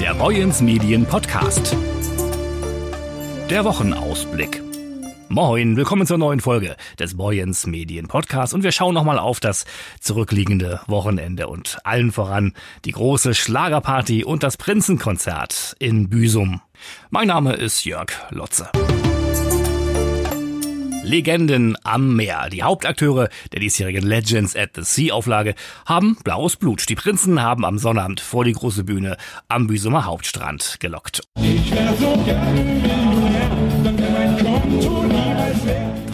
Der Boyens Medien Podcast. Der Wochenausblick. Moin, willkommen zur neuen Folge des Boyens Medien Podcasts und wir schauen nochmal auf das zurückliegende Wochenende und allen voran die große Schlagerparty und das Prinzenkonzert in Büsum. Mein Name ist Jörg Lotze. Legenden am Meer. Die Hauptakteure der diesjährigen Legends at the Sea Auflage haben blaues Blut. Die Prinzen haben am Sonnabend vor die große Bühne am Büsumer Hauptstrand gelockt. Ich so gerne,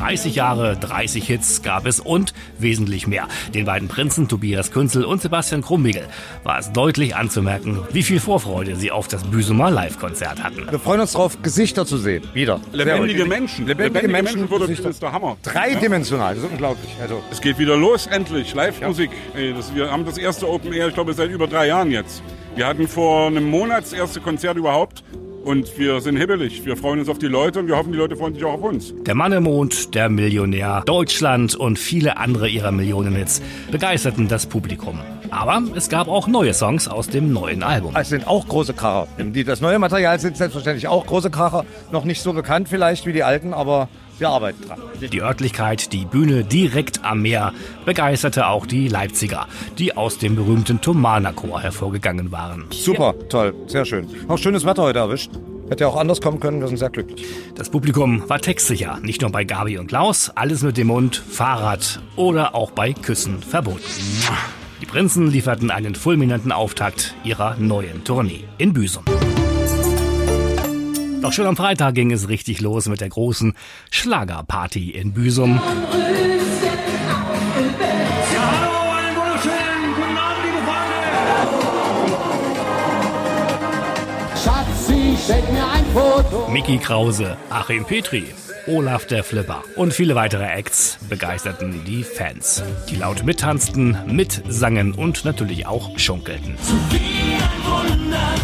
30 Jahre, 30 Hits gab es und wesentlich mehr. Den beiden Prinzen Tobias Künzel und Sebastian Krumbiegel war es deutlich anzumerken, wie viel Vorfreude sie auf das Büsumer Live-Konzert hatten. Wir freuen uns darauf, Gesichter zu sehen. Wieder. Lebendige Menschen. Lebendige, Lebendige Menschen, Menschen wurde, das ist der Hammer. Dreidimensional, das ist unglaublich. Also. Es geht wieder los, endlich. Live-Musik. Ja. Wir haben das erste Open Air, ich glaube, seit über drei Jahren jetzt. Wir hatten vor einem Monat das erste Konzert überhaupt und wir sind hibbelig. Wir freuen uns auf die Leute und wir hoffen, die Leute freuen sich auch auf uns. Der Mann im Mond, der Millionär, Deutschland und viele andere ihrer Millionenhits begeisterten das Publikum. Aber es gab auch neue Songs aus dem neuen Album. Es sind auch große Kracher. Das neue Material sind selbstverständlich auch große Kracher. Noch nicht so bekannt vielleicht wie die alten, aber wir arbeiten dran. Die Örtlichkeit, die Bühne direkt am Meer, begeisterte auch die Leipziger, die aus dem berühmten Thomanerchor hervorgegangen waren. Super, toll, sehr schön. Auch schönes Wetter heute erwischt. Hätte ja auch anders kommen können, wir sind sehr glücklich. Das Publikum war textsicher, nicht nur bei Gabi und Klaus, alles mit dem Mund, Fahrrad oder auch bei Küssen verboten. Die Prinzen lieferten einen fulminanten Auftakt ihrer neuen Tournee in Büsum. Doch schon am Freitag ging es richtig los mit der großen Schlagerparty in Büsum. Mickey Krause, Achim Petri, Olaf der Flipper und viele weitere Acts begeisterten die Fans, die laut mittanzten, mitsangen und natürlich auch schunkelten. Zu wie ein Wunder,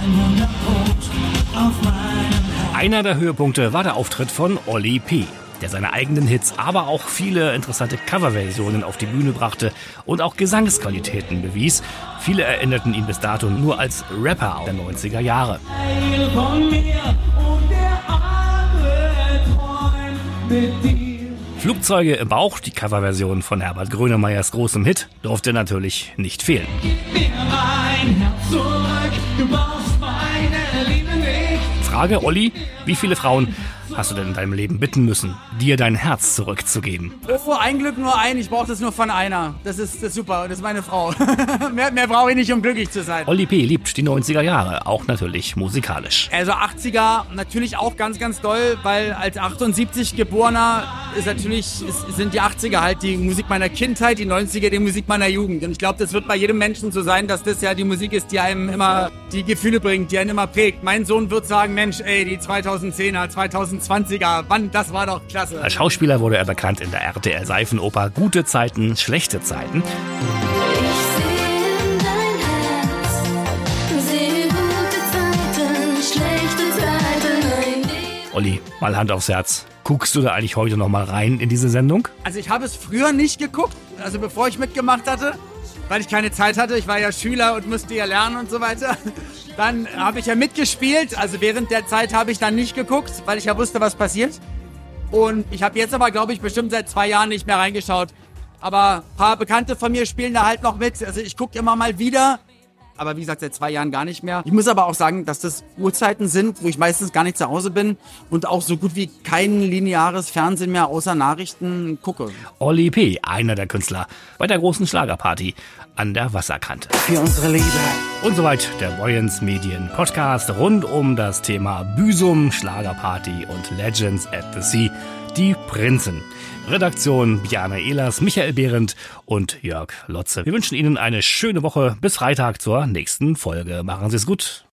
ein auf einer der Höhepunkte war der Auftritt von Olli P., der seine eigenen Hits, aber auch viele interessante Coverversionen auf die Bühne brachte und auch Gesangsqualitäten bewies. Viele erinnerten ihn bis dato nur als Rapper der 90er Jahre. Flugzeuge im Bauch, die Coverversion von Herbert Grönemeyers großem Hit, durfte natürlich nicht fehlen. Gib mir mein Herz zurück, du brauchst. Frage, Olli, wie viele Frauen hast du denn in deinem Leben bitten müssen, dir dein Herz zurückzugeben? Oh, ein Glück nur ein, ich brauche das nur von einer. Das ist, das ist super, das ist meine Frau. mehr mehr brauche ich nicht, um glücklich zu sein. Olli P. liebt die 90er Jahre, auch natürlich musikalisch. Also 80er natürlich auch ganz, ganz doll, weil als 78 geborener ist natürlich, ist, sind die 80er halt die Musik meiner Kindheit, die 90er die Musik meiner Jugend. Und ich glaube, das wird bei jedem Menschen so sein, dass das ja die Musik ist, die einem immer die Gefühle bringt, die einen immer prägt. Mein Sohn wird sagen, Mensch, ey, die 2010er, 2020er, wann, das war doch klasse. Als Schauspieler wurde er bekannt in der RTL Seifenoper Gute Zeiten, schlechte Zeiten. Olli, mal Hand aufs Herz. Guckst du da eigentlich heute noch mal rein in diese Sendung? Also ich habe es früher nicht geguckt, also bevor ich mitgemacht hatte, weil ich keine Zeit hatte. Ich war ja Schüler und musste ja lernen und so weiter. Dann habe ich ja mitgespielt. Also während der Zeit habe ich dann nicht geguckt, weil ich ja wusste, was passiert. Und ich habe jetzt aber, glaube ich, bestimmt seit zwei Jahren nicht mehr reingeschaut. Aber ein paar Bekannte von mir spielen da halt noch mit. Also ich gucke immer mal wieder. Aber wie gesagt, seit zwei Jahren gar nicht mehr. Ich muss aber auch sagen, dass das Uhrzeiten sind, wo ich meistens gar nicht zu Hause bin und auch so gut wie kein lineares Fernsehen mehr außer Nachrichten gucke. Olli P., einer der Künstler bei der großen Schlagerparty an der Wasserkante. Für unsere Liebe. Und soweit der Boyens Medien Podcast rund um das Thema Büsum, Schlagerparty und Legends at the Sea, die Prinzen. Redaktion Bjana Ehlers, Michael Behrendt und Jörg Lotze. Wir wünschen Ihnen eine schöne Woche bis Freitag zur nächsten Folge. Machen Sie es gut.